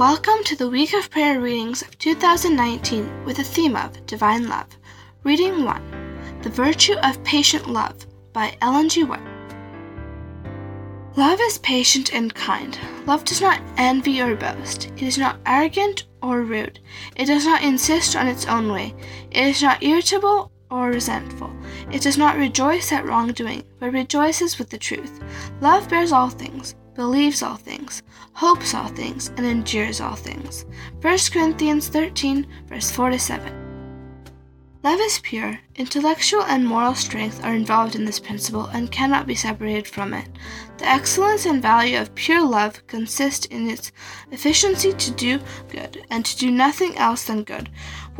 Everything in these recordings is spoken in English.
Welcome to the week of prayer readings of 2019 with the theme of Divine Love. Reading 1 The Virtue of Patient Love by Ellen G. White. Love is patient and kind. Love does not envy or boast. It is not arrogant or rude. It does not insist on its own way. It is not irritable or resentful. It does not rejoice at wrongdoing, but rejoices with the truth. Love bears all things believes all things, hopes all things, and endures all things. 1 Corinthians 13, verse 4 to 7. Love is pure. Intellectual and moral strength are involved in this principle and cannot be separated from it. The excellence and value of pure love consist in its efficiency to do good and to do nothing else than good.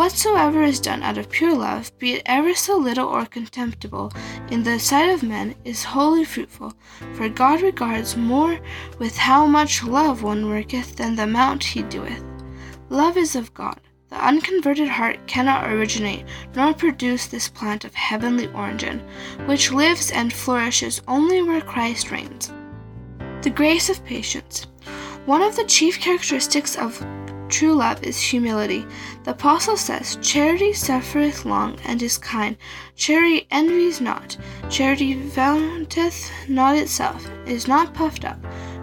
Whatsoever is done out of pure love, be it ever so little or contemptible, in the sight of men, is wholly fruitful. For God regards more with how much love one worketh than the amount he doeth. Love is of God. The unconverted heart cannot originate nor produce this plant of heavenly origin, which lives and flourishes only where Christ reigns. The grace of patience. One of the chief characteristics of true love is humility. The Apostle says, Charity suffereth long and is kind. Charity envies not. Charity vaunteth not itself, is not puffed up,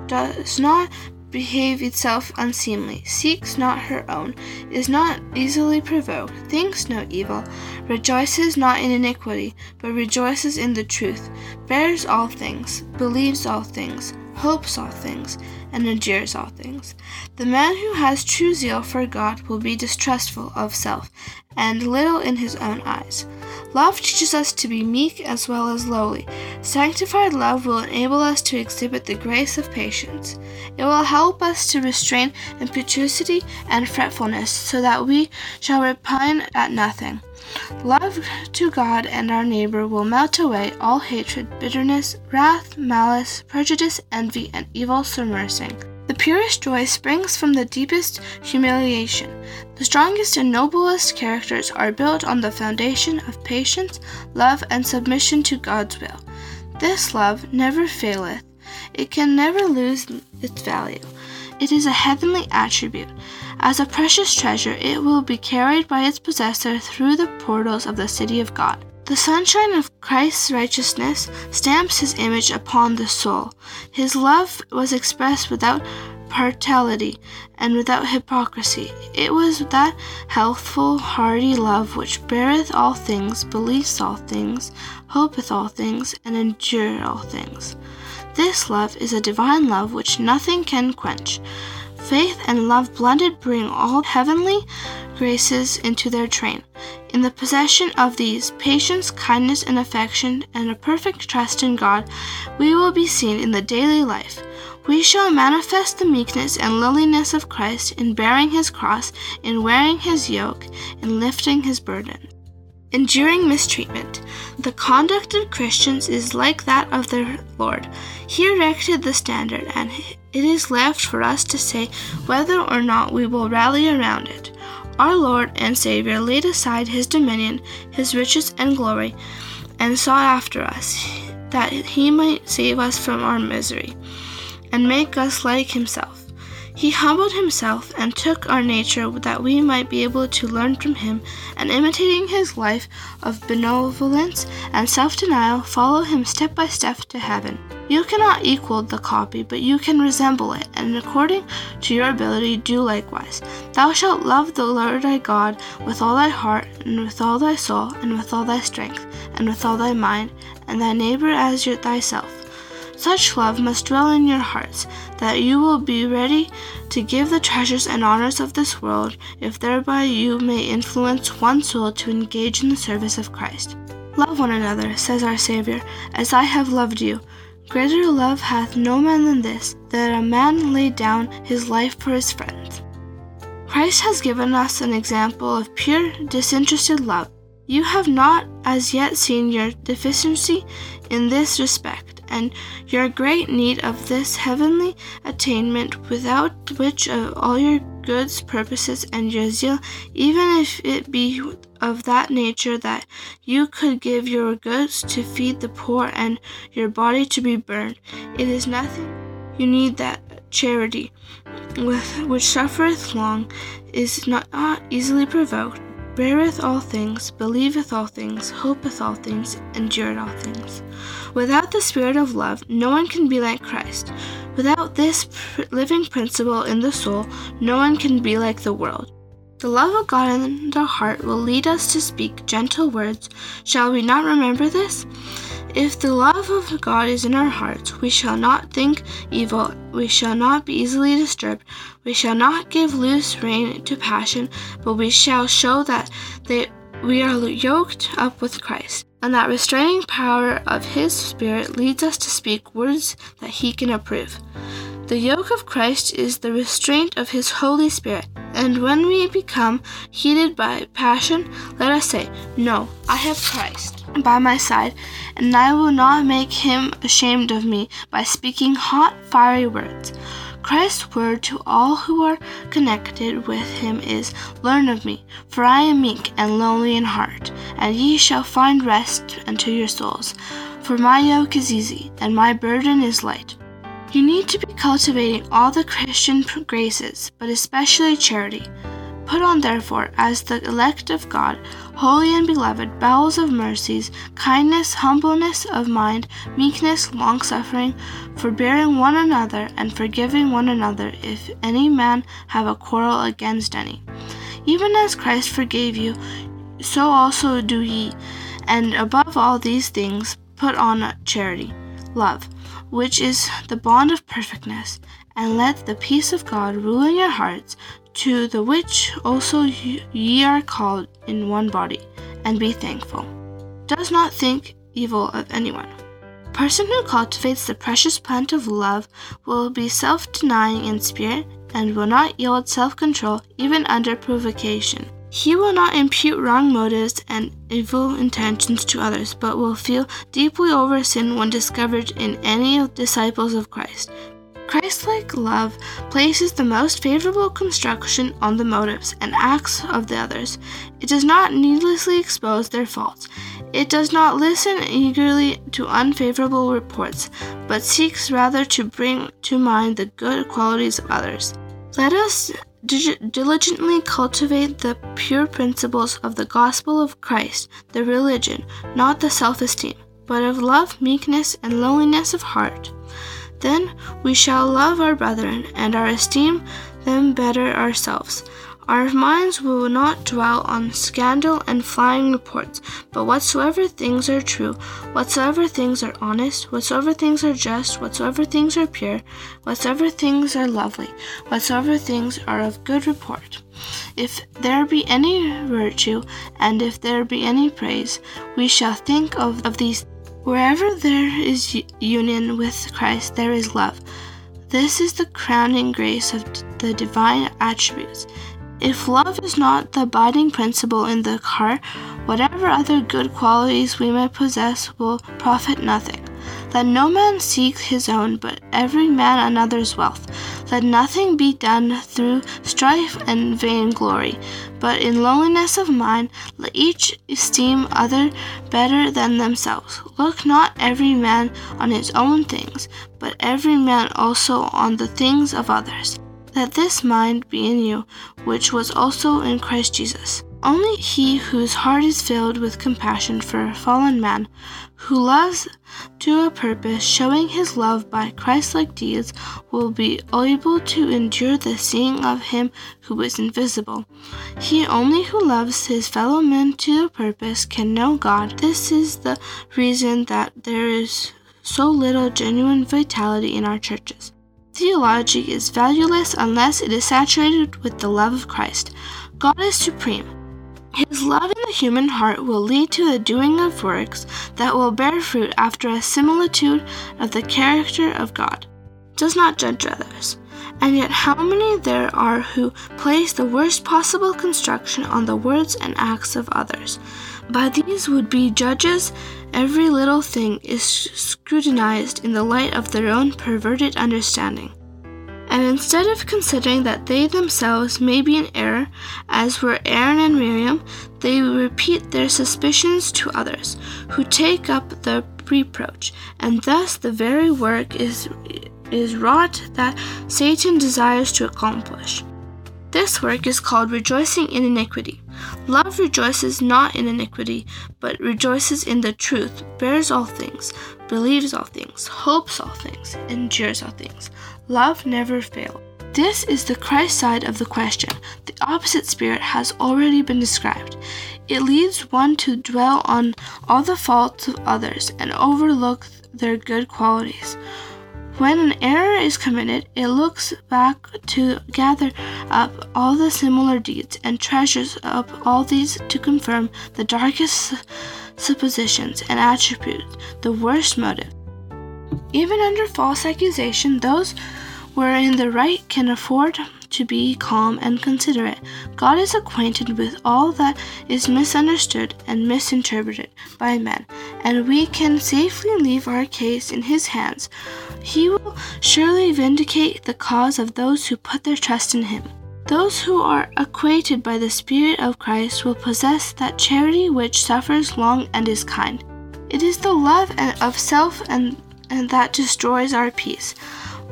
does not behave itself unseemly, seeks not her own, is not easily provoked, thinks no evil, rejoices not in iniquity, but rejoices in the truth, bears all things, believes all things, hopes all things, and endures all things. The man who has true zeal for God will be distrustful of self, and little in his own eyes. Love teaches us to be meek as well as lowly. Sanctified love will enable us to exhibit the grace of patience. It will help us to restrain impetuosity and fretfulness so that we shall repine at nothing. Love to God and our neighbor will melt away all hatred, bitterness, wrath, malice, prejudice, envy, and evil surmersing. The purest joy springs from the deepest humiliation. The strongest and noblest characters are built on the foundation of patience, love, and submission to God's will. This love never faileth. It can never lose its value. It is a heavenly attribute. As a precious treasure, it will be carried by its possessor through the portals of the city of God. The sunshine of Christ's righteousness stamps his image upon the soul. His love was expressed without partiality and without hypocrisy. It was that healthful, hearty love which beareth all things, believeth all things, hopeth all things, and endureth all things. This love is a divine love which nothing can quench. Faith and love blended bring all heavenly graces into their train. In the possession of these, patience, kindness, and affection, and a perfect trust in God, we will be seen in the daily life. We shall manifest the meekness and lowliness of Christ in bearing his cross, in wearing his yoke, in lifting his burden. Enduring mistreatment. The conduct of Christians is like that of their Lord. He erected the standard, and it is left for us to say whether or not we will rally around it. Our Lord and Savior laid aside his dominion, his riches and glory, and sought after us, that he might save us from our misery, and make us like himself. He humbled himself and took our nature that we might be able to learn from him, and imitating his life of benevolence and self denial, follow him step by step to heaven. You cannot equal the copy, but you can resemble it, and according to your ability, do likewise. Thou shalt love the Lord thy God with all thy heart, and with all thy soul, and with all thy strength, and with all thy mind, and thy neighbor as thyself. Such love must dwell in your hearts, that you will be ready to give the treasures and honors of this world, if thereby you may influence one soul to engage in the service of Christ. Love one another, says our Savior, as I have loved you. Greater love hath no man than this, that a man lay down his life for his friends. Christ has given us an example of pure, disinterested love. You have not as yet seen your deficiency in this respect, and your great need of this heavenly attainment, without which of all your goods, purposes, and your zeal, even if it be of that nature that you could give your goods to feed the poor and your body to be burned, it is nothing. You need that charity with which suffereth long, is not easily provoked, beareth all things, believeth all things, hopeth all things, endureth all things. Without the Spirit of love, no one can be like Christ. Without this pr- living principle in the soul, no one can be like the world. The love of God in the heart will lead us to speak gentle words. Shall we not remember this? If the love of God is in our hearts, we shall not think evil, we shall not be easily disturbed, we shall not give loose rein to passion, but we shall show that they, we are yoked up with Christ, and that restraining power of His Spirit leads us to speak words that He can approve. The yoke of Christ is the restraint of His Holy Spirit, and when we become heated by passion, let us say, No, I have Christ by my side, and I will not make Him ashamed of me by speaking hot, fiery words. Christ's word to all who are connected with him is Learn of me, for I am meek and lowly in heart, and ye shall find rest unto your souls. For my yoke is easy, and my burden is light. You need to be cultivating all the Christian graces, but especially charity. Put on, therefore, as the elect of God, holy and beloved, bowels of mercies, kindness, humbleness of mind, meekness, longsuffering, forbearing one another, and forgiving one another, if any man have a quarrel against any. Even as Christ forgave you, so also do ye. And above all these things, put on charity, love which is the bond of perfectness, and let the peace of God rule in your hearts, to the which also ye are called in one body, and be thankful. Does not think evil of anyone. A person who cultivates the precious plant of love will be self denying in spirit and will not yield self control even under provocation. He will not impute wrong motives and evil intentions to others, but will feel deeply over sin when discovered in any of disciples of Christ. Christ-like love places the most favorable construction on the motives and acts of the others. It does not needlessly expose their faults. It does not listen eagerly to unfavorable reports, but seeks rather to bring to mind the good qualities of others. Let us diligently cultivate the pure principles of the gospel of Christ, the religion, not the self esteem, but of love, meekness, and lowliness of heart. Then we shall love our brethren and our esteem them better ourselves. Our minds will not dwell on scandal and flying reports, but whatsoever things are true, whatsoever things are honest, whatsoever things are just, whatsoever things are pure, whatsoever things are lovely, whatsoever things are of good report. If there be any virtue, and if there be any praise, we shall think of, of these. Wherever there is union with Christ, there is love. This is the crowning grace of the divine attributes. If love is not the abiding principle in the heart, whatever other good qualities we may possess will profit nothing. Let no man seek his own, but every man another's wealth. Let nothing be done through strife and vainglory, but in lowliness of mind let each esteem other better than themselves. Look not every man on his own things, but every man also on the things of others. Let this mind be in you, which was also in Christ Jesus. Only he whose heart is filled with compassion for a fallen man, who loves to a purpose, showing his love by Christ like deeds, will be able to endure the seeing of him who is invisible. He only who loves his fellow men to a purpose can know God. This is the reason that there is so little genuine vitality in our churches. Theology is valueless unless it is saturated with the love of Christ. God is supreme. His love in the human heart will lead to the doing of works that will bear fruit after a similitude of the character of God. Does not judge others. And yet, how many there are who place the worst possible construction on the words and acts of others? By these would be judges, every little thing is scrutinized in the light of their own perverted understanding. And instead of considering that they themselves may be in error, as were Aaron and Miriam, they repeat their suspicions to others, who take up the reproach, and thus the very work is is wrought that Satan desires to accomplish. This work is called rejoicing in iniquity. Love rejoices not in iniquity, but rejoices in the truth, bears all things, believes all things, hopes all things, endures all things. Love never fails. This is the Christ side of the question. The opposite spirit has already been described. It leads one to dwell on all the faults of others and overlook their good qualities. When an error is committed, it looks back to gather up all the similar deeds and treasures up all these to confirm the darkest suppositions and attribute the worst motive. Even under false accusation, those where in the right can afford to be calm and considerate. God is acquainted with all that is misunderstood and misinterpreted by men, and we can safely leave our case in His hands. He will surely vindicate the cause of those who put their trust in Him. Those who are acquainted by the Spirit of Christ will possess that charity which suffers long and is kind. It is the love of self and, and that destroys our peace.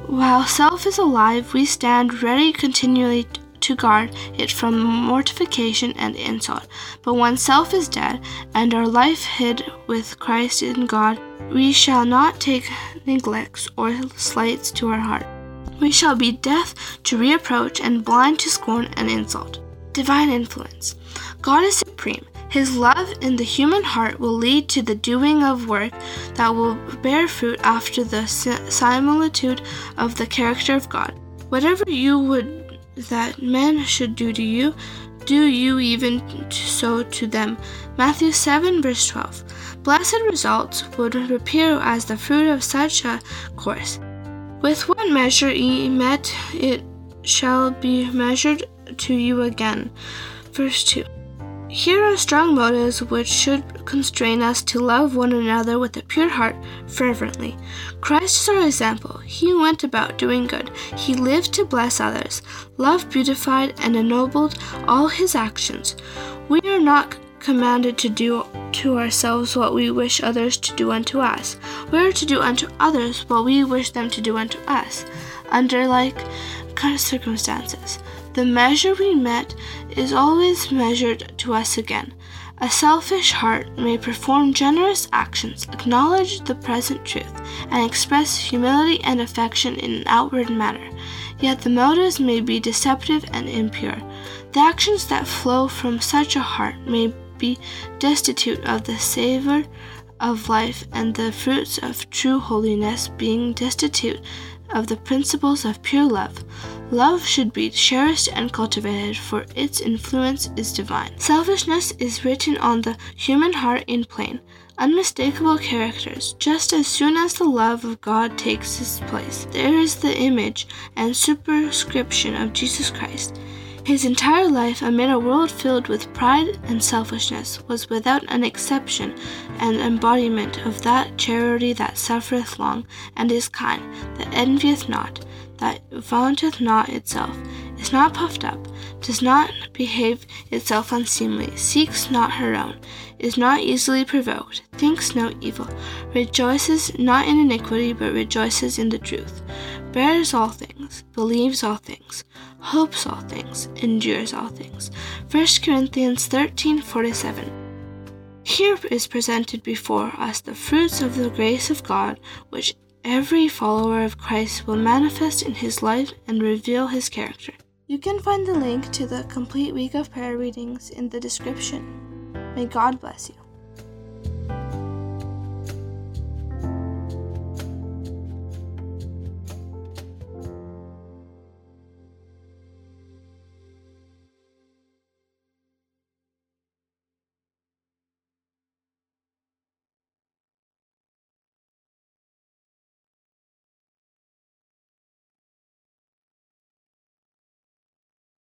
While self is alive, we stand ready continually to guard it from mortification and insult. But when self is dead, and our life hid with Christ in God, we shall not take neglects or slights to our heart. We shall be deaf to reproach and blind to scorn and insult. Divine influence. God is supreme. His love in the human heart will lead to the doing of work that will bear fruit after the similitude of the character of God. Whatever you would that men should do to you, do you even so to them. Matthew 7, verse 12. Blessed results would appear as the fruit of such a course. With what measure ye met, it shall be measured to you again. Verse 2. Here are strong motives which should constrain us to love one another with a pure heart fervently. Christ is our example. He went about doing good. He lived to bless others. Love beautified and ennobled all his actions. We are not commanded to do to ourselves what we wish others to do unto us. We are to do unto others what we wish them to do unto us, under like circumstances. The measure we met is always measured to us again. A selfish heart may perform generous actions, acknowledge the present truth, and express humility and affection in an outward manner, yet the motives may be deceptive and impure. The actions that flow from such a heart may be destitute of the savor of life, and the fruits of true holiness being destitute of the principles of pure love. Love should be cherished and cultivated, for its influence is divine. Selfishness is written on the human heart in plain, unmistakable characters. Just as soon as the love of God takes its place, there is the image and superscription of Jesus Christ. His entire life, amid a world filled with pride and selfishness, was without an exception an embodiment of that charity that suffereth long, and is kind, that envieth not, that vaunteth not itself, is not puffed up, does not behave itself unseemly, seeks not her own, is not easily provoked, thinks no evil, rejoices not in iniquity, but rejoices in the truth, bears all things, believes all things hopes all things, endures all things. 1 Corinthians 13:47. Here is presented before us the fruits of the grace of God, which every follower of Christ will manifest in his life and reveal his character. You can find the link to the complete week of prayer readings in the description. May God bless you.